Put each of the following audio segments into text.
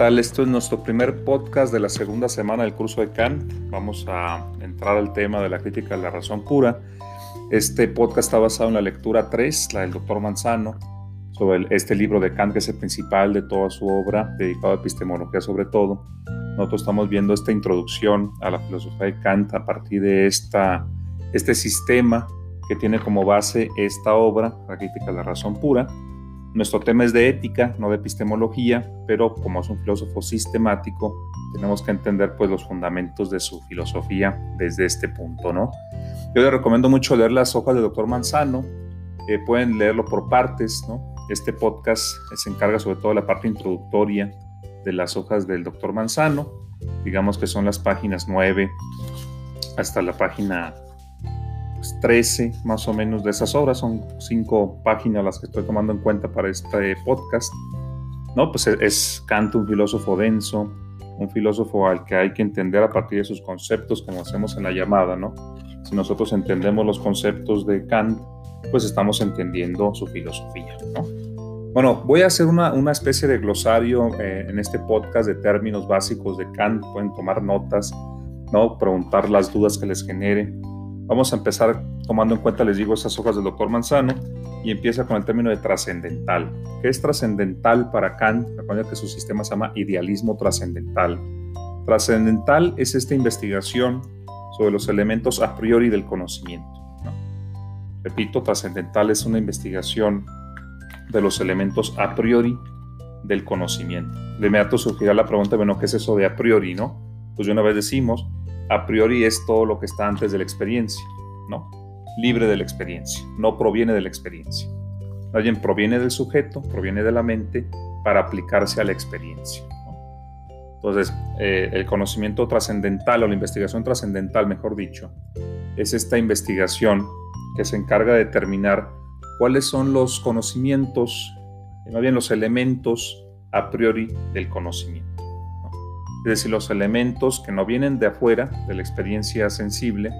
Hola, ¿qué tal? Esto es nuestro primer podcast de la segunda semana del curso de Kant. Vamos a entrar al tema de la crítica de la razón pura. Este podcast está basado en la lectura 3, la del doctor Manzano, sobre este libro de Kant, que es el principal de toda su obra, dedicado a epistemología sobre todo. Nosotros estamos viendo esta introducción a la filosofía de Kant a partir de esta, este sistema que tiene como base esta obra, la crítica de la razón pura nuestro tema es de ética, no de epistemología, pero como es un filósofo sistemático, tenemos que entender pues los fundamentos de su filosofía desde este punto, ¿no? Yo les recomiendo mucho leer las hojas del doctor Manzano, eh, pueden leerlo por partes, ¿no? Este podcast se encarga sobre todo de la parte introductoria de las hojas del doctor Manzano, digamos que son las páginas 9 hasta la página 13 más o menos de esas obras, son cinco páginas las que estoy tomando en cuenta para este podcast. No, pues es Kant un filósofo denso, un filósofo al que hay que entender a partir de sus conceptos, como hacemos en la llamada, ¿no? Si nosotros entendemos los conceptos de Kant, pues estamos entendiendo su filosofía, ¿no? Bueno, voy a hacer una, una especie de glosario eh, en este podcast de términos básicos de Kant, pueden tomar notas, ¿no? Preguntar las dudas que les genere. Vamos a empezar tomando en cuenta, les digo, esas hojas del doctor Manzano y empieza con el término de trascendental. ¿Qué es trascendental para Kant? Recuerda que su sistema se llama idealismo trascendental. Trascendental es esta investigación sobre los elementos a priori del conocimiento. Repito, trascendental es una investigación de los elementos a priori del conocimiento. De inmediato surgirá la pregunta, bueno, ¿qué es eso de a priori, no? Pues de una vez decimos, a priori es todo lo que está antes de la experiencia, ¿no? Libre de la experiencia, no proviene de la experiencia. Alguien proviene del sujeto, proviene de la mente para aplicarse a la experiencia. Entonces, eh, el conocimiento trascendental o la investigación trascendental, mejor dicho, es esta investigación que se encarga de determinar cuáles son los conocimientos, más bien los elementos a priori del conocimiento es decir, los elementos que no vienen de afuera, de la experiencia sensible,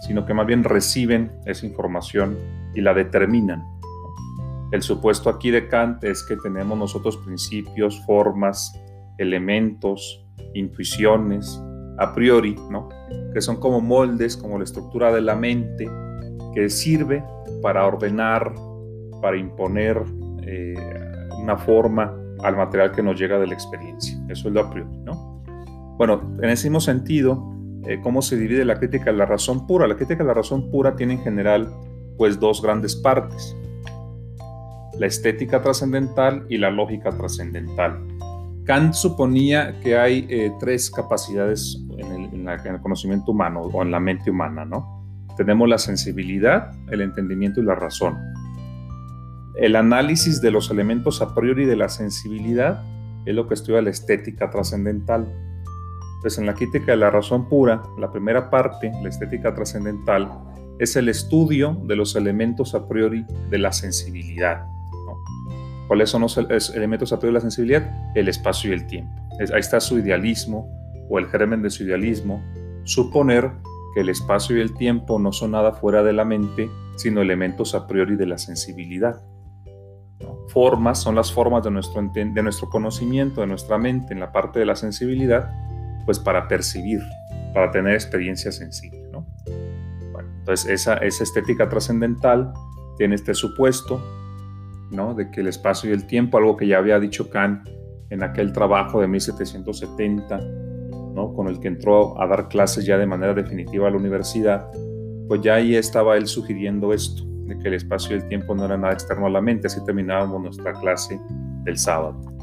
sino que más bien reciben esa información y la determinan. El supuesto aquí de Kant es que tenemos nosotros principios, formas, elementos, intuiciones, a priori, ¿no? que son como moldes, como la estructura de la mente, que sirve para ordenar, para imponer eh, una forma al material que nos llega de la experiencia. Eso es lo a priori, ¿no? Bueno, en ese mismo sentido, eh, ¿cómo se divide la crítica de la razón pura? La crítica de la razón pura tiene en general pues dos grandes partes, la estética trascendental y la lógica trascendental. Kant suponía que hay eh, tres capacidades en el, en el, conocimiento humano o en la mente humana, ¿no? Tenemos la sensibilidad, el entendimiento y la razón. El análisis de los elementos a priori de la sensibilidad es lo que estudia la estética trascendental. Pues en la crítica de la razón pura, la primera parte, la estética trascendental, es el estudio de los elementos a priori de la sensibilidad. ¿Cuáles son los elementos a priori de la sensibilidad? El espacio y el tiempo. ahí está su idealismo o el germen de su idealismo, suponer que el espacio y el tiempo no son nada fuera de la mente, sino elementos a priori de la sensibilidad. Formas son las formas de nuestro, de nuestro conocimiento, de nuestra mente en la parte de la sensibilidad, pues para percibir, para tener experiencia sensible. ¿no? entonces esa, esa estética trascendental tiene este supuesto ¿no? de que el espacio y el tiempo, algo que ya había dicho Kant en aquel trabajo de 1770, ¿no? con el que entró a dar clases ya de manera definitiva a la universidad, pues ya ahí estaba él sugiriendo esto, de que el espacio y el tiempo no era nada externo a la mente, así terminábamos nuestra clase del sábado.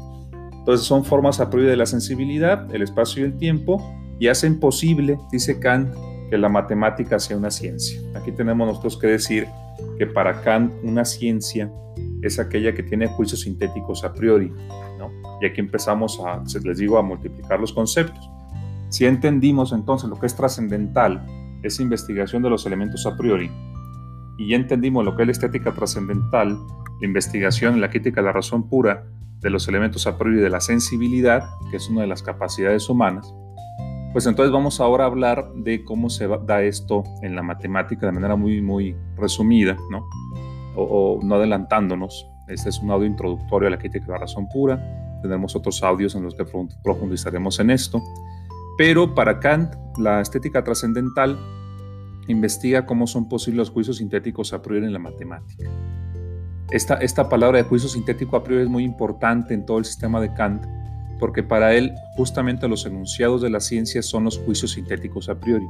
Entonces son formas a priori de la sensibilidad, el espacio y el tiempo, y hacen posible, dice Kant, que la matemática sea una ciencia. Aquí tenemos nosotros que decir que para Kant una ciencia es aquella que tiene juicios sintéticos a priori, ¿no? Y aquí empezamos a, les digo, a multiplicar los conceptos. Si entendimos entonces lo que es trascendental, esa investigación de los elementos a priori, y entendimos lo que es la estética trascendental, la investigación, la crítica de la razón pura, de los elementos a priori de la sensibilidad, que es una de las capacidades humanas, pues entonces vamos ahora a hablar de cómo se da esto en la matemática de manera muy, muy resumida, ¿no? O, no adelantándonos. Este es un audio introductorio a la crítica de la razón pura. tendremos otros audios en los que profundizaremos en esto. Pero para Kant, la estética trascendental investiga cómo son posibles los juicios sintéticos a priori en la matemática. Esta, esta palabra de juicio sintético a priori es muy importante en todo el sistema de Kant, porque para él justamente los enunciados de la ciencia son los juicios sintéticos a priori.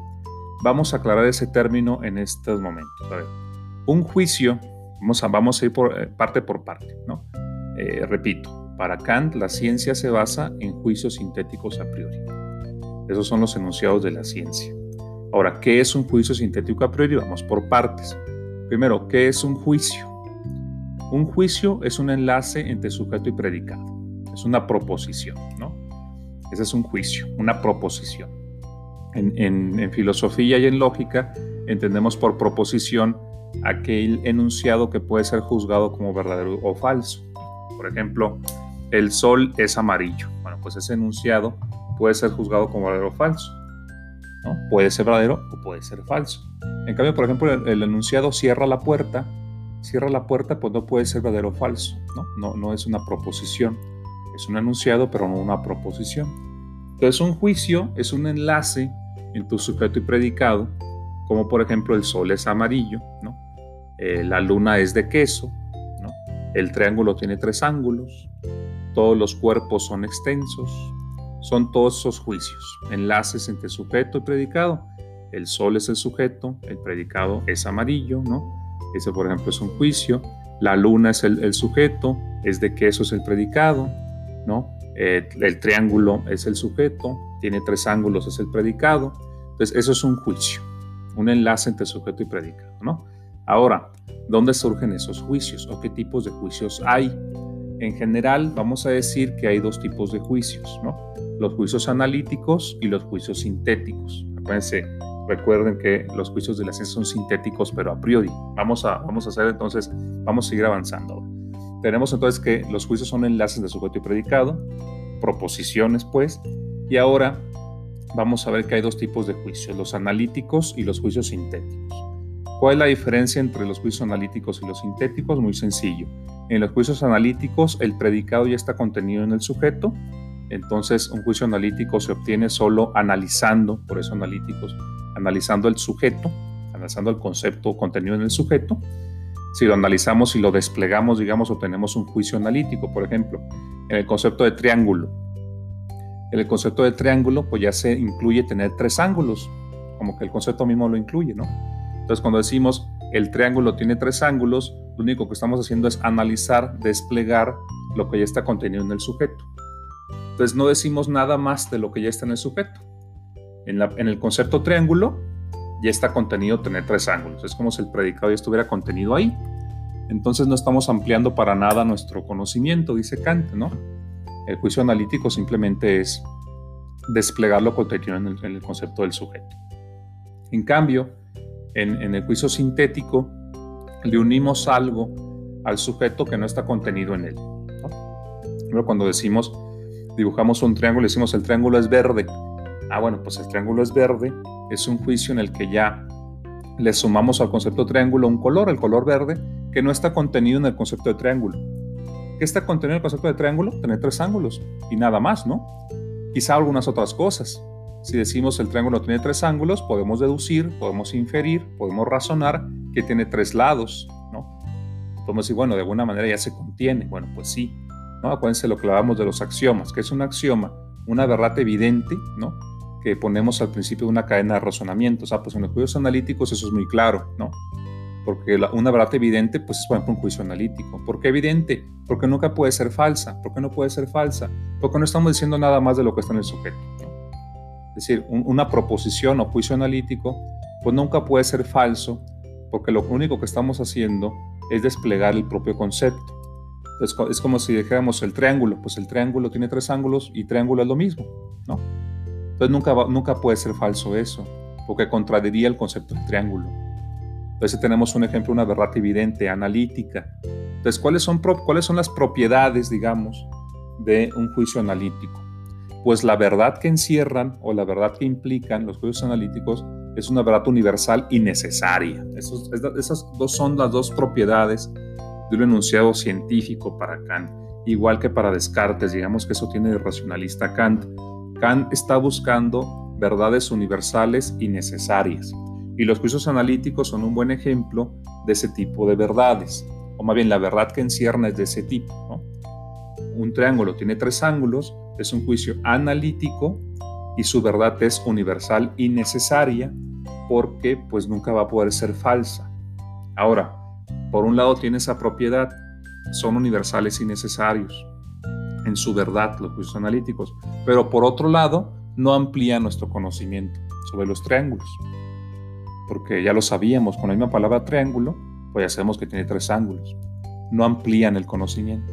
Vamos a aclarar ese término en estos momentos. un juicio, vamos a, vamos a ir por, eh, parte por parte. ¿no? Eh, repito, para Kant la ciencia se basa en juicios sintéticos a priori. Esos son los enunciados de la ciencia. Ahora, ¿qué es un juicio sintético a priori? Vamos por partes. Primero, ¿qué es un juicio? Un juicio es un enlace entre sujeto y predicado. Es una proposición, ¿no? Ese es un juicio, una proposición. En, filosofía y en lógica entendemos por proposición aquel enunciado que puede ser juzgado como verdadero o falso. Por ejemplo, el sol es amarillo. Bueno, pues ese enunciado puede ser juzgado como verdadero o falso. ¿no? Puede ser verdadero o puede ser falso. En cambio, por ejemplo, el, enunciado cierra la puerta. Cierra la puerta, pues no puede ser verdadero o falso. ¿no? No, no es una proposición. Es un enunciado, pero no una proposición. Entonces, un juicio es un enlace entre sujeto y predicado, como por ejemplo el sol es amarillo, ¿no? Eh, la luna es de queso, ¿no? el triángulo tiene tres ángulos, todos los cuerpos son extensos, son todos esos juicios, enlaces entre sujeto y predicado. El sol es el sujeto, el predicado es amarillo, ¿no? Ese, por ejemplo, es un juicio. La luna es el, sujeto, es de que eso es el predicado, ¿no? Eh, el triángulo es el sujeto, tiene tres ángulos, es el predicado. Entonces, eso es un juicio, un enlace entre sujeto y predicado, ¿no? Ahora, ¿dónde surgen esos juicios o qué tipos de juicios hay? En general, vamos a decir que hay dos tipos de juicios, ¿no? Los juicios analíticos y los juicios sintéticos. Acuérdense, recuerden que los juicios de la ciencia son sintéticos, pero a priori. Vamos a, vamos a hacer entonces, vamos a seguir avanzando. Tenemos entonces que los juicios son enlaces de sujeto y predicado, proposiciones, pues, y ahora vamos a ver que hay dos tipos de juicios, los analíticos y los juicios sintéticos. ¿Cuál es la diferencia entre los juicios analíticos y los sintéticos? Muy sencillo. En los juicios analíticos el predicado ya está contenido en el sujeto, entonces un juicio analítico se obtiene solo analizando, por eso analíticos, analizando el sujeto, analizando el concepto contenido en el sujeto. Si lo analizamos y lo desplegamos, digamos, obtenemos un juicio analítico, por ejemplo, en el concepto de triángulo. En el concepto de triángulo, pues ya se incluye tener tres ángulos, como que el concepto mismo lo incluye, ¿no? Entonces, cuando decimos el triángulo tiene tres ángulos, lo único que estamos haciendo es analizar, desplegar lo que ya está contenido en el sujeto. Entonces, no decimos nada más de lo que ya está en el sujeto. En, el concepto triángulo ya está contenido tener tres ángulos. Es como si el predicado ya estuviera contenido ahí. Entonces no estamos ampliando para nada nuestro conocimiento, dice Kant, ¿no? El juicio analítico simplemente es desplegar lo contenido en el, en el concepto del sujeto. En cambio, en, el juicio sintético le unimos algo al sujeto que no está contenido en él. Pero cuando decimos, dibujamos un triángulo, decimos el triángulo es verde. Ah, bueno, pues el triángulo es verde, es un juicio en el que ya le sumamos al concepto triángulo un color, el color verde, que no está contenido en el concepto de triángulo. ¿Qué está contenido en el concepto de triángulo? Tener tres ángulos y nada más, ¿no? Quizá algunas otras cosas. Si decimos el triángulo tiene tres ángulos, podemos deducir, podemos inferir, podemos razonar que tiene tres lados, ¿no? Podemos decir, bueno, de alguna manera ya se contiene. Bueno, pues sí, ¿no? Acuérdense lo que hablábamos de los axiomas, que es un axioma, una verdad evidente, ¿no? Que ponemos al principio de una cadena de razonamiento. O sea, pues en los juicios analíticos eso es muy claro, ¿no? Porque una verdad evidente, pues es por ejemplo un juicio analítico. ¿Por qué evidente? Porque nunca puede ser falsa. ¿Por qué no puede ser falsa? Porque no estamos diciendo nada más de lo que está en el sujeto. Es decir, una proposición o juicio analítico, pues nunca puede ser falso, porque lo único que estamos haciendo es desplegar el propio concepto. Entonces, es como si dijéramos el triángulo, pues el triángulo tiene tres ángulos y triángulo es lo mismo, ¿no? Entonces nunca, nunca puede ser falso eso, porque contradiría el concepto del triángulo. Entonces tenemos un ejemplo, una verdad evidente, analítica. Entonces, ¿cuáles son, ¿cuáles son las propiedades, digamos, de un juicio analítico? pues la verdad que encierran o la verdad que implican los juicios analíticos es una verdad universal y necesaria. esas dos son las dos propiedades de un enunciado científico para Kant. igual que para Descartes, digamos que eso tiene de racionalista Kant. Kant está buscando verdades universales y necesarias, y los juicios analíticos son un buen ejemplo de ese tipo de verdades, o más bien la verdad que encierna es de ese tipo. Un triángulo tiene tres ángulos, es un juicio analítico y su verdad es universal y necesaria porque pues nunca va a poder ser falsa. Ahora, por un lado tiene esa propiedad, son universales y necesarios en su verdad los juicios analíticos, pero por otro lado no amplía nuestro conocimiento sobre los triángulos, porque ya lo sabíamos, con la misma palabra triángulo, pues ya sabemos que tiene tres ángulos, no amplían el conocimiento.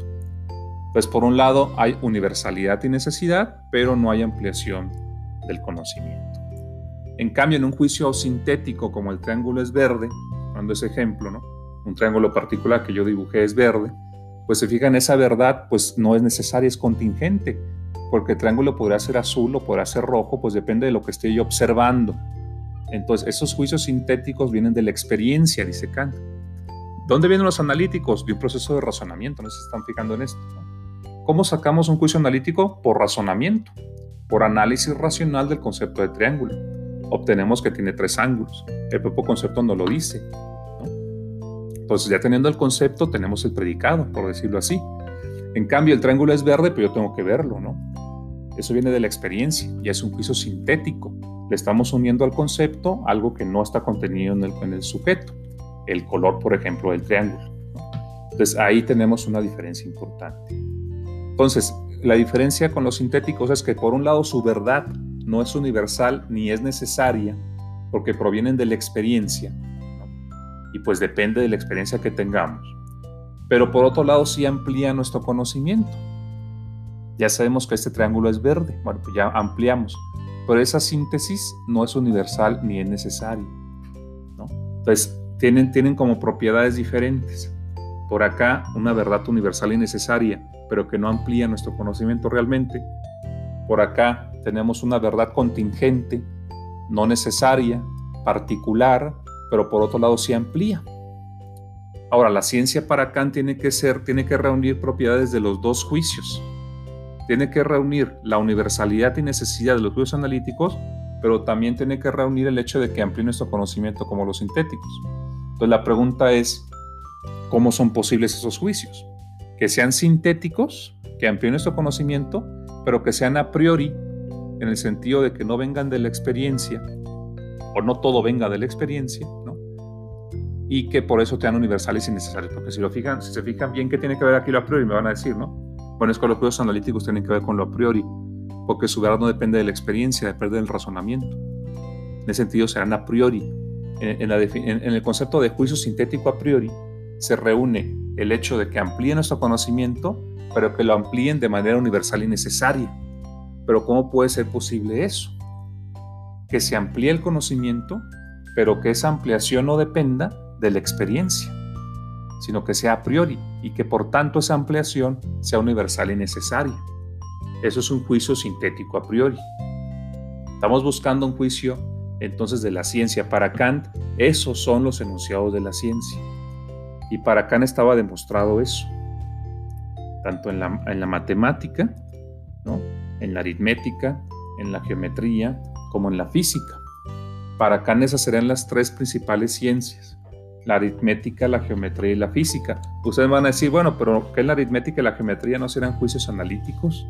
Pues por un lado hay universalidad y necesidad, pero no hay ampliación del conocimiento. En cambio, en un juicio sintético como el triángulo es verde, cuando ese ejemplo, ¿no? un triángulo particular que yo dibujé es verde, pues se fijan, esa verdad pues no es necesaria, es contingente, porque el triángulo podrá ser azul o podrá ser rojo, pues depende de lo que esté yo observando. Entonces, esos juicios sintéticos vienen de la experiencia, dice Kant. ¿Dónde vienen los analíticos? De un proceso de razonamiento, no se están fijando en esto. ¿Cómo sacamos un juicio analítico? Por razonamiento, por análisis racional del concepto de triángulo. Obtenemos que tiene tres ángulos. El propio concepto no lo dice, entonces, ya teniendo el concepto, tenemos el predicado, por decirlo así. En cambio, el triángulo es verde, pero yo tengo que verlo, ¿no? Eso viene de la experiencia, y es un juicio sintético. Le estamos uniendo al concepto algo que no está contenido en el, sujeto, el color, por ejemplo, del triángulo. Entonces, ahí tenemos una diferencia importante. Entonces, la diferencia con los sintéticos es que, por un lado, su verdad no es universal ni es necesaria, porque provienen de la experiencia, y pues depende de la experiencia que tengamos. Pero por otro lado sí amplía nuestro conocimiento. Ya sabemos que este triángulo es verde, bueno, pues ya ampliamos, pero esa síntesis no es universal ni es necesaria. ¿no? Entonces, tienen, tienen como propiedades diferentes. Por acá, una verdad universal y necesaria, pero que no amplía nuestro conocimiento realmente. Por acá tenemos una verdad contingente, no necesaria, particular, pero por otro lado sí amplía. Ahora, la ciencia para Kant tiene que ser, tiene que reunir propiedades de los dos juicios. Tiene que reunir la universalidad y necesidad de los juicios analíticos, pero también tiene que reunir el hecho de que amplíe nuestro conocimiento como los sintéticos. Entonces la pregunta es, ¿cómo son posibles esos juicios? Que sean sintéticos, que amplíen nuestro conocimiento, pero que sean a priori, en el sentido de que no vengan de la experiencia, o no todo venga de la experiencia, y que por eso te dan universales y necesarios. Porque si, lo fijan, si se fijan bien, ¿qué tiene que ver aquí lo a priori? Me van a decir, ¿no? Bueno, es que los juegos analíticos tienen que ver con lo a priori, porque su verdad no depende de la experiencia, depende del razonamiento. En ese sentido, serán a priori. En, el concepto de juicio sintético a priori, se reúne el hecho de que amplíen nuestro conocimiento, pero que lo amplíen de manera universal y necesaria. Pero ¿cómo puede ser posible eso? Que se amplíe el conocimiento, pero que esa ampliación no dependa de la experiencia, sino que sea a priori y que por tanto esa ampliación sea universal y necesaria. Eso es un juicio sintético a priori. Estamos buscando un juicio entonces de la ciencia. Para Kant, esos son los enunciados de la ciencia. Y para Kant estaba demostrado eso, tanto en la, en la matemática, ¿no? en la aritmética, en la geometría, como en la física. Para Kant esas serían las tres principales ciencias la aritmética, la geometría y la física. Ustedes van a decir, bueno, pero ¿qué es la aritmética y la geometría no serán juicios analíticos?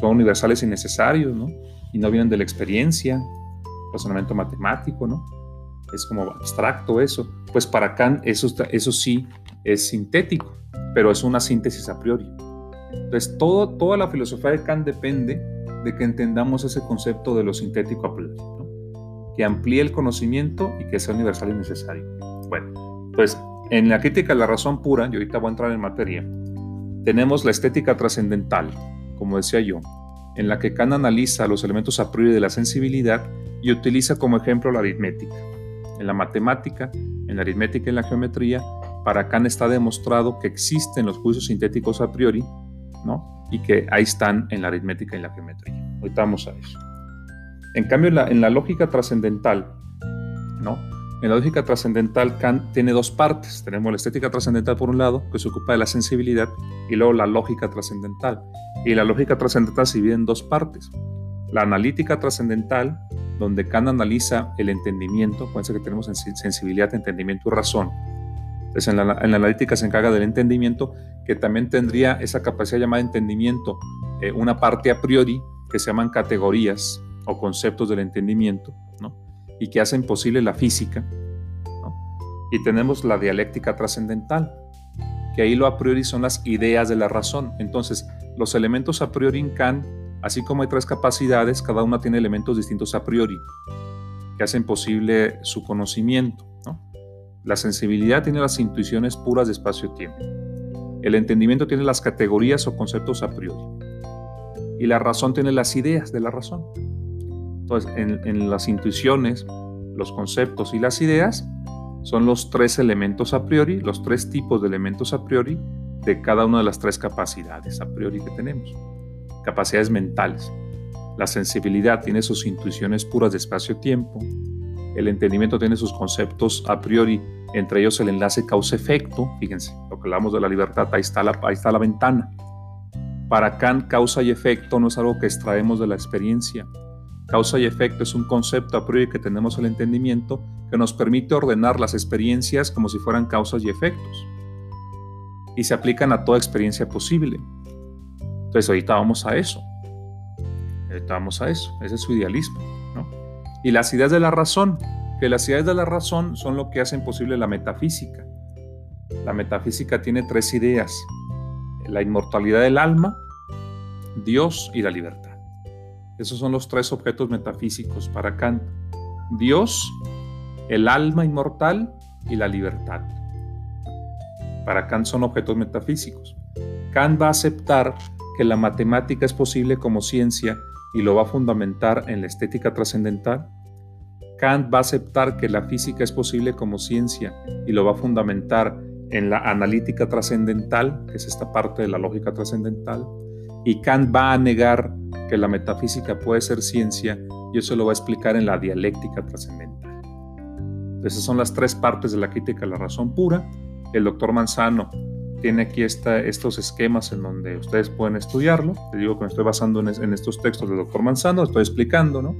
Son universales y necesarios, ¿no? Y no vienen de la experiencia, razonamiento matemático, ¿no? Es como abstracto eso. Pues para Kant eso, sí es sintético, pero es una síntesis a priori. Entonces, todo, toda la filosofía de Kant depende de que entendamos ese concepto de lo sintético a priori, ¿no? que amplíe el conocimiento y que sea universal y necesario. Bueno, pues en la crítica de la razón pura, y ahorita voy a entrar en materia, tenemos la estética trascendental, como decía yo, en la que Kant analiza los elementos a priori de la sensibilidad y utiliza como ejemplo la aritmética. En la matemática, en la aritmética y en la geometría, para Kant está demostrado que existen los juicios sintéticos a priori, ¿no? Y que ahí están en la aritmética y la geometría. Ahorita vamos a eso. En cambio, en la, en la lógica trascendental, ¿no? En la lógica trascendental, Kant tiene dos partes. Tenemos la estética trascendental por un lado, que se ocupa de la sensibilidad, y luego la lógica trascendental. Y la lógica trascendental se divide en dos partes. La analítica trascendental, donde Kant analiza el entendimiento, ser que tenemos sensibilidad, entendimiento y razón. Entonces, en la, analítica se encarga del entendimiento, que también tendría esa capacidad llamada entendimiento, eh, una parte a priori, que se llaman categorías o conceptos del entendimiento, y que hacen posible la física. Y tenemos la dialéctica trascendental, que ahí lo a priori son las ideas de la razón. Entonces, los elementos a priori en Kant, así como hay tres capacidades, cada una tiene elementos distintos a priori, que hacen posible su conocimiento. La sensibilidad tiene las intuiciones puras de espacio-tiempo. El entendimiento tiene las categorías o conceptos a priori. Y la razón tiene las ideas de la razón. Entonces, en, las intuiciones, los conceptos y las ideas son los tres elementos a priori, los tres tipos de elementos a priori de cada una de las tres capacidades a priori que tenemos. Capacidades mentales. La sensibilidad tiene sus intuiciones puras de espacio-tiempo. El entendimiento tiene sus conceptos a priori, entre ellos el enlace causa-efecto. Fíjense, lo que hablamos de la libertad, ahí está la, ahí está la ventana. Para Kant, causa y efecto no es algo que extraemos de la experiencia, Causa y efecto es un concepto a priori que tenemos el entendimiento que nos permite ordenar las experiencias como si fueran causas y efectos. Y se aplican a toda experiencia posible. Entonces ahorita vamos a eso. Ahorita vamos a eso. Ese es su idealismo. Y las ideas de la razón, que las ideas de la razón son lo que hacen posible la metafísica. La metafísica tiene tres ideas. La inmortalidad del alma, Dios y la libertad. Esos son los tres objetos metafísicos para Kant. Dios, el alma inmortal y la libertad. Para Kant son objetos metafísicos. Kant va a aceptar que la matemática es posible como ciencia y lo va a fundamentar en la estética trascendental. Kant va a aceptar que la física es posible como ciencia y lo va a fundamentar en la analítica trascendental, que es esta parte de la lógica trascendental. Y Kant va a negar que la metafísica puede ser ciencia y eso lo va a explicar en la dialéctica trascendental. Esas son las tres partes de la crítica de la razón pura. El doctor Manzano tiene aquí estos esquemas en donde ustedes pueden estudiarlo. Te digo que me estoy basando en, estos textos del doctor Manzano, estoy explicando, ¿no?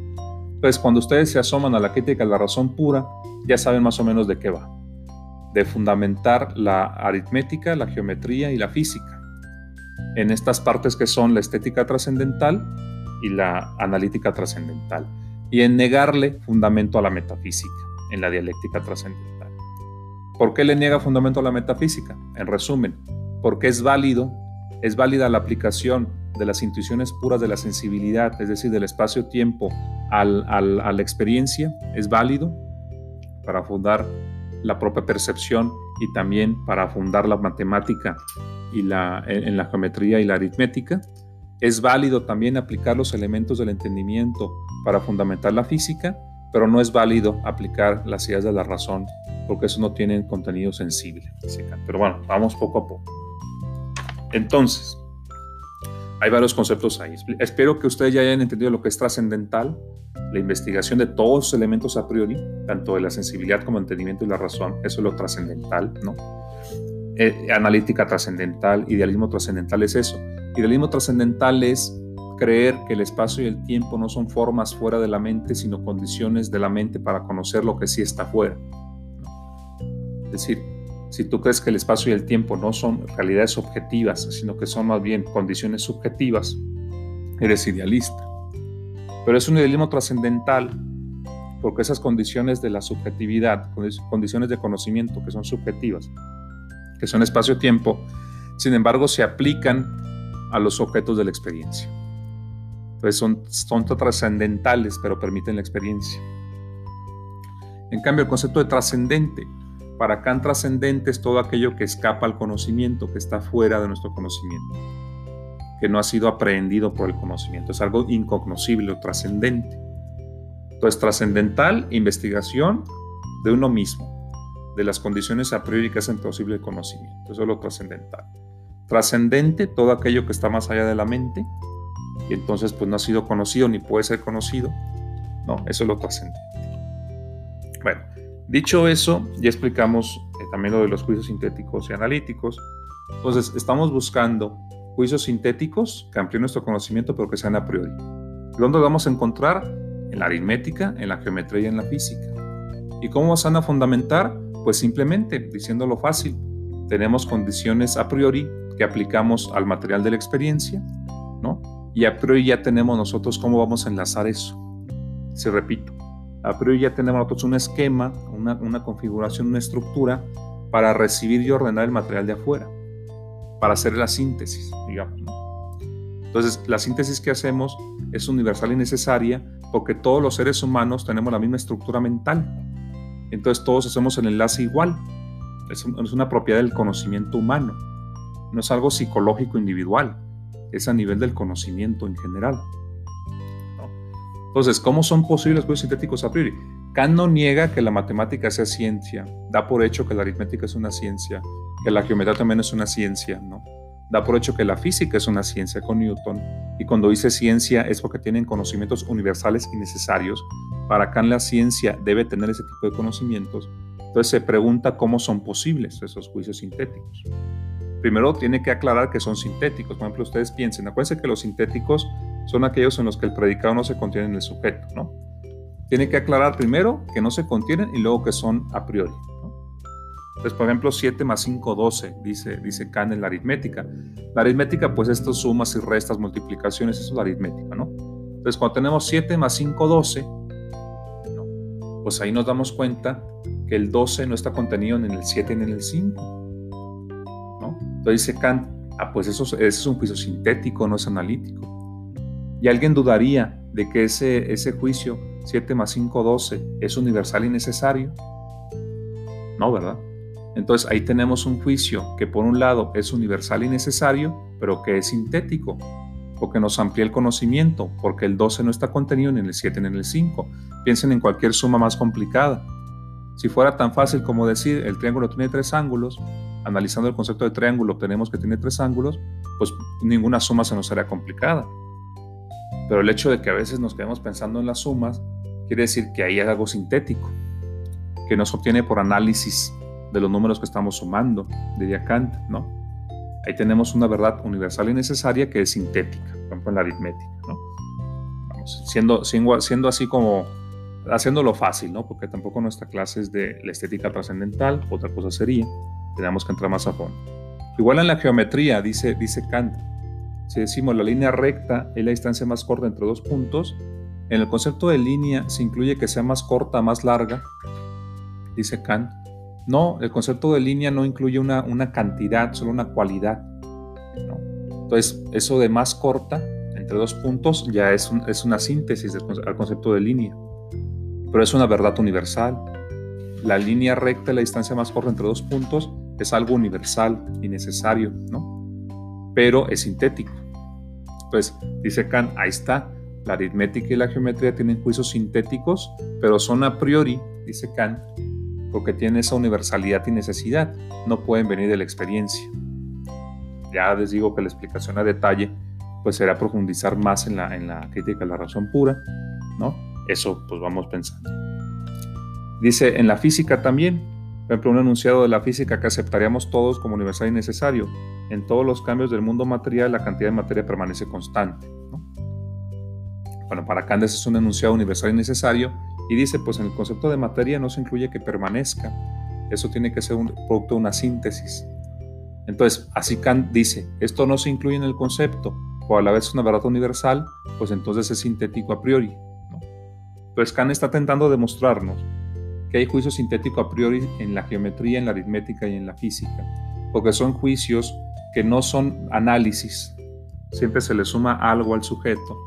Entonces, cuando ustedes se asoman a la crítica de la razón pura, ya saben más o menos de qué va. De fundamentar la aritmética, la geometría y la física en estas partes que son la estética trascendental y la analítica trascendental, y en negarle fundamento a la metafísica, en la dialéctica trascendental. ¿Por qué le niega fundamento a la metafísica? En resumen, porque es válido, es válida la aplicación de las intuiciones puras de la sensibilidad, es decir, del espacio-tiempo a la experiencia, es válido para fundar la propia percepción y también para fundar la matemática y la, en la geometría y la aritmética. Es válido también aplicar los elementos del entendimiento para fundamentar la física, pero no es válido aplicar las ideas de la razón porque eso no tiene contenido sensible. Pero bueno, vamos poco a poco. Entonces, hay varios conceptos ahí. Espero que ustedes ya hayan entendido lo que es trascendental, la investigación de todos los elementos a priori, tanto de la sensibilidad como el entendimiento y la razón, eso es lo trascendental, ¿no? Eh, analítica trascendental, idealismo trascendental es eso. Idealismo trascendental es creer que el espacio y el tiempo no son formas fuera de la mente, sino condiciones de la mente para conocer lo que sí está fuera. Es decir, si tú crees que el espacio y el tiempo no son realidades objetivas, sino que son más bien condiciones subjetivas, eres idealista. Pero es un idealismo trascendental porque esas condiciones de la subjetividad, condiciones de conocimiento que son subjetivas, que son espacio-tiempo, sin embargo se aplican a los objetos de la experiencia. Entonces son, son trascendentales, pero permiten la experiencia. En cambio, el concepto de trascendente, para Kant trascendente es todo aquello que escapa al conocimiento, que está fuera de nuestro conocimiento, que no ha sido aprehendido por el conocimiento, es algo incognoscible o trascendente. Entonces, trascendental, investigación de uno mismo, de las condiciones a priori que hacen posible el conocimiento. Eso es lo trascendental. Trascendente, todo aquello que está más allá de la mente, y entonces pues no ha sido conocido ni puede ser conocido. No, eso es lo trascendente. Bueno, Dicho eso, ya explicamos eh, también lo de los juicios sintéticos y analíticos. Entonces, estamos buscando juicios sintéticos que amplíen nuestro conocimiento, pero que sean a priori. ¿Dónde lo vamos a encontrar? En la aritmética, en la geometría y en la física. ¿Y cómo se van a fundamentar? Pues simplemente, diciéndolo fácil, tenemos condiciones a priori que aplicamos al material de la experiencia, ¿no? Y a priori ya tenemos nosotros cómo vamos a enlazar eso. Si repito, a priori ya tenemos nosotros un esquema, una, una configuración, una estructura para recibir y ordenar el material de afuera, para hacer la síntesis, digamos. Entonces, la síntesis que hacemos es universal y necesaria porque todos los seres humanos tenemos la misma estructura mental. Entonces, todos hacemos el enlace igual. Es, una propiedad del conocimiento humano. No es algo psicológico individual. Es a nivel del conocimiento en general. Entonces, ¿cómo son posibles los sintéticos a priori? Kant no niega que la matemática sea ciencia, da por hecho que la aritmética es una ciencia, que la geometría también es una ciencia, ¿no? Da por hecho que la física es una ciencia con Newton, y cuando dice ciencia es porque tienen conocimientos universales y necesarios. Para Kant la ciencia debe tener ese tipo de conocimientos. Entonces se pregunta cómo son posibles esos juicios sintéticos. Primero tiene que aclarar que son sintéticos. Por ejemplo, ustedes piensen, acuérdense que los sintéticos son aquellos en los que el predicado no se contiene en el sujeto, ¿no? Tiene que aclarar primero que no se contienen y luego que son a priori. Entonces, por ejemplo, 7 más 5, 12, dice, dice Kant en la aritmética. La aritmética, pues estas sumas y restas, multiplicaciones, eso es la aritmética, ¿no? Entonces, cuando tenemos 7 más 5, 12, pues ahí nos damos cuenta que el 12 no está contenido ni en el 7 ni en el 5. ¿no? Entonces dice Kant, ah, pues eso, es un juicio sintético, no es analítico. ¿Y alguien dudaría de que ese juicio 7 más 5, 12 es universal y necesario? No, ¿verdad? Entonces ahí tenemos un juicio que por un lado es universal y necesario, pero que es sintético, porque nos amplía el conocimiento, porque el 12 no está contenido ni en el 7 ni en el 5. Piensen en cualquier suma más complicada. Si fuera tan fácil como decir el triángulo tiene tres ángulos, analizando el concepto de triángulo obtenemos que tiene tres ángulos, pues ninguna suma se nos haría complicada. Pero el hecho de que a veces nos quedemos pensando en las sumas quiere decir que ahí hay algo sintético, que nos obtiene por análisis de los números que estamos sumando, diría Kant, ¿no? Ahí tenemos una verdad universal y necesaria que es sintética, por ejemplo en la aritmética, ¿no? Vamos, siendo, siendo, así como haciéndolo fácil, ¿no? Porque tampoco nuestra clase es de la estética trascendental, otra cosa sería, tenemos que entrar más a fondo. Igual en la geometría, dice, dice Kant, si decimos la línea recta es la distancia más corta entre dos puntos, en el concepto de línea se incluye que sea más corta, más larga, dice Kant. No, el concepto de línea no incluye una, una cantidad, solo una cualidad. Entonces, eso de más corta entre dos puntos ya es, es una síntesis del concepto de línea, pero es una verdad universal. La línea recta, la distancia más corta entre dos puntos, es algo universal y necesario, ¿no? Pero es sintético. Pues dice Kant, ahí está, la aritmética y la geometría tienen juicios sintéticos, pero son a priori, dice Kant, porque tienen esa universalidad y necesidad, no pueden venir de la experiencia. Ya les digo que la explicación a detalle pues será profundizar más en la, en la crítica de la razón pura, ¿no? Eso pues vamos pensando. Dice, en la física también, por ejemplo, un enunciado de la física que aceptaríamos todos como universal y necesario. En todos los cambios del mundo material, la cantidad de materia permanece constante. Bueno, para Kant es un enunciado universal y necesario y dice, pues en el concepto de materia no se incluye que permanezca. Eso tiene que ser un producto de una síntesis. Entonces, así Kant dice, esto no se incluye en el concepto, o a la vez es una verdad universal, pues entonces es sintético a priori. Entonces Kant está tentando demostrarnos que hay juicio sintético a priori en la geometría, en la aritmética y en la física, porque son juicios que no son análisis, siempre se le suma algo al sujeto,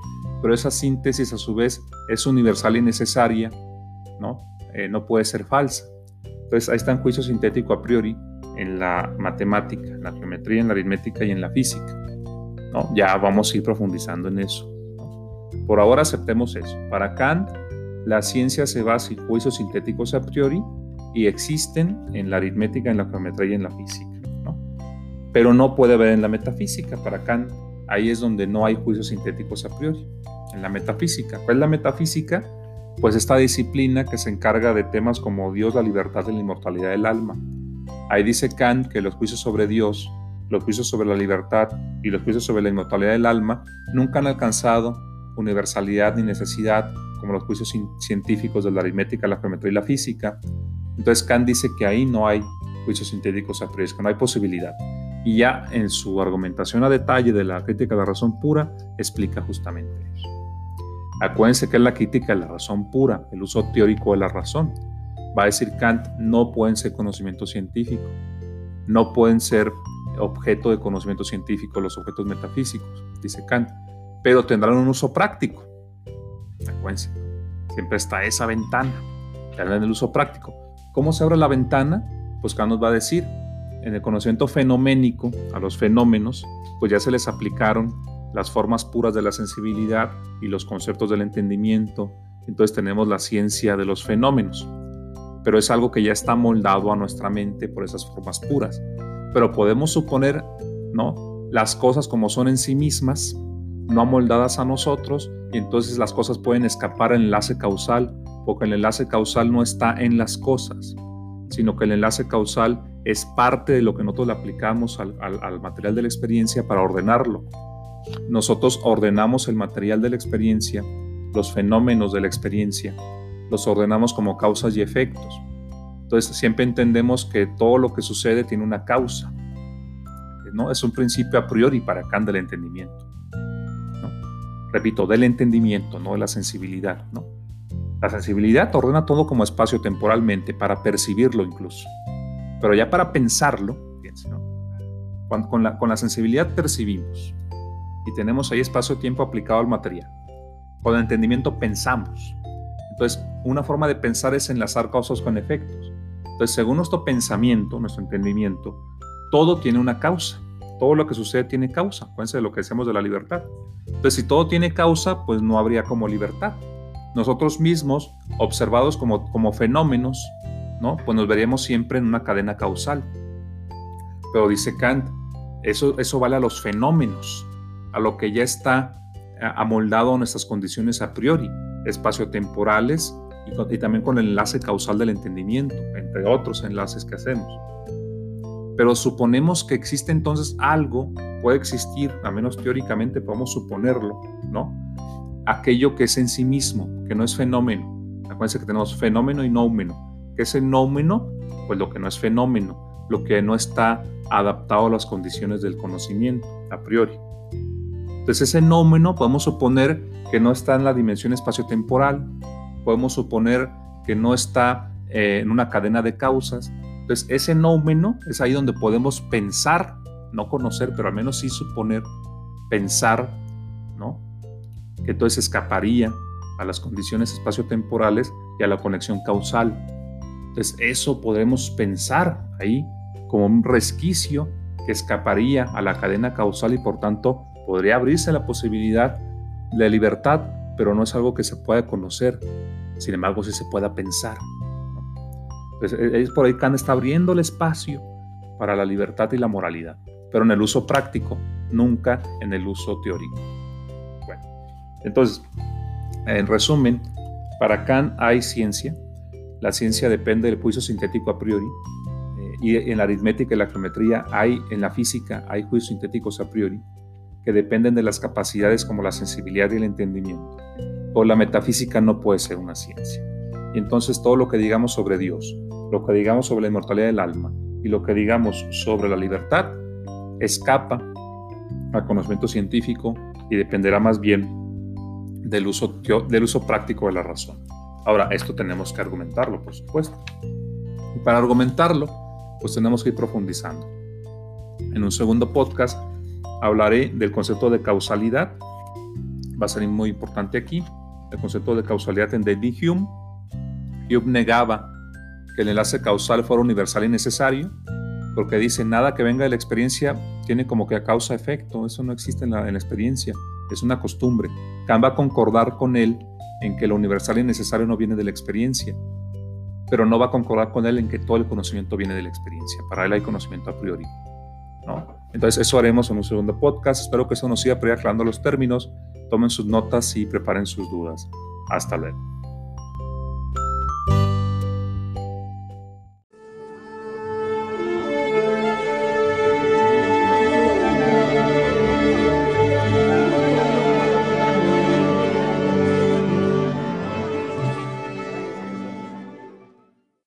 pero esa síntesis a su vez es universal y necesaria, ¿no? Eh, no puede ser falsa. Entonces ahí está un juicio sintético a priori en la matemática, en la geometría, en la aritmética y en la física. ¿no? Ya vamos a ir profundizando en eso. Por ahora aceptemos eso. Para Kant, la ciencia se basa en juicios sintéticos a priori y existen en la aritmética, en la geometría y en la física. Pero no puede haber en la metafísica. Para Kant, ahí es donde no hay juicios sintéticos a priori, en la metafísica. ¿Cuál es la metafísica? pues esta disciplina que se encarga de temas como Dios, la libertad y la inmortalidad del alma. Ahí dice Kant que los juicios sobre Dios, los juicios sobre la libertad y los juicios sobre la inmortalidad del alma nunca han alcanzado universalidad ni necesidad como los juicios científicos de la aritmética, la geometría y la física. Entonces Kant dice que ahí no hay juicios sintéticos a que no hay posibilidad. Y ya en su argumentación a detalle de la crítica de la razón pura explica justamente eso. Acuérdense que es la crítica de la razón pura, el uso teórico de la razón. Va a decir Kant, no pueden ser conocimiento científico, no pueden ser objeto de conocimiento científico los objetos metafísicos, dice Kant, pero tendrán un uso práctico. Acuérdense, siempre está esa ventana, en el uso práctico. ¿Cómo se abre la ventana? Pues Kant nos va a decir, en el conocimiento fenoménico, a los fenómenos, pues ya se les aplicaron las formas puras de la sensibilidad y los conceptos del entendimiento. Entonces tenemos la ciencia de los fenómenos, pero es algo que ya está moldado a nuestra mente por esas formas puras. Pero podemos suponer, ¿no? Las cosas como son en sí mismas, no amoldadas a nosotros, y entonces las cosas pueden escapar al enlace causal, porque el enlace causal no está en las cosas, sino que el enlace causal es parte de lo que nosotros le aplicamos al, al material de la experiencia para ordenarlo. Nosotros ordenamos el material de la experiencia, los fenómenos de la experiencia, los ordenamos como causas y efectos. Entonces siempre entendemos que todo lo que sucede tiene una causa. ¿no? Es un principio a priori para Kant del entendimiento. Repito, del entendimiento, no de la sensibilidad. ¿no? La sensibilidad ordena todo como espacio temporalmente, para percibirlo incluso. Pero ya para pensarlo, fíjense, con, la, con la sensibilidad percibimos y tenemos ahí espacio-tiempo aplicado al material. Con el entendimiento pensamos. Entonces, una forma de pensar es enlazar causas con efectos. Entonces, según nuestro pensamiento, nuestro entendimiento, todo tiene una causa. Todo lo que sucede tiene causa. Acuérdense de lo que decimos de la libertad. Entonces, si todo tiene causa, pues no habría como libertad. Nosotros mismos, observados como, como fenómenos, ¿no? pues nos veríamos siempre en una cadena causal. Pero dice Kant, eso, eso vale a los fenómenos a lo que ya está eh, amoldado a nuestras condiciones a priori, espaciotemporales y, y también con el enlace causal del entendimiento, entre otros enlaces que hacemos. Pero suponemos que existe entonces algo, puede existir, al menos teóricamente podemos suponerlo, ¿no? Aquello que es en sí mismo, que no es fenómeno. Acuérdense que tenemos fenómeno y nómeno. ¿Qué es el nómeno? Pues lo que no es fenómeno, lo que no está adaptado a las condiciones del conocimiento a priori. Entonces ese nómeno podemos suponer que no está en la dimensión espaciotemporal, podemos suponer que no está eh, en una cadena de causas. Entonces ese nómeno es ahí donde podemos pensar, no conocer, pero al menos sí suponer, pensar, ¿no? Que entonces escaparía a las condiciones espaciotemporales y a la conexión causal. Entonces eso podemos pensar ahí como un resquicio que escaparía a la cadena causal y por tanto podría abrirse la posibilidad de libertad, pero no es algo que se pueda conocer, sin embargo sí se pueda pensar. Pues, e, es por ahí Kant está abriendo el espacio para la libertad y la moralidad, pero en el uso práctico, nunca en el uso teórico. Bueno, entonces, en resumen, para Kant hay ciencia, la ciencia depende del juicio sintético a priori, eh, y en la aritmética y la geometría hay, en la física hay juicios sintéticos a priori, que dependen de las capacidades como la sensibilidad y el entendimiento. O la metafísica no puede ser una ciencia. Y entonces todo lo que digamos sobre Dios, lo que digamos sobre la inmortalidad del alma y lo que digamos sobre la libertad escapa al conocimiento científico y dependerá más bien del uso, del uso práctico de la razón. Ahora, esto tenemos que argumentarlo, por supuesto. Y para argumentarlo, pues tenemos que ir profundizando. En un segundo podcast hablaré del concepto de causalidad. Va a ser muy importante aquí. El concepto de causalidad en David Hume. Hume negaba que el enlace causal fuera universal y necesario, porque dice nada que venga de la experiencia tiene como que a causa efecto. Eso no existe en la, experiencia. Es una costumbre. Kant va a concordar con él en que lo universal y necesario no viene de la experiencia, pero no va a concordar con él en que todo el conocimiento viene de la experiencia. Para él hay conocimiento a priori. ¿no? Entonces eso haremos en un segundo podcast. Espero que eso nos siga aclarando los términos. Tomen sus notas y preparen sus dudas. Hasta luego.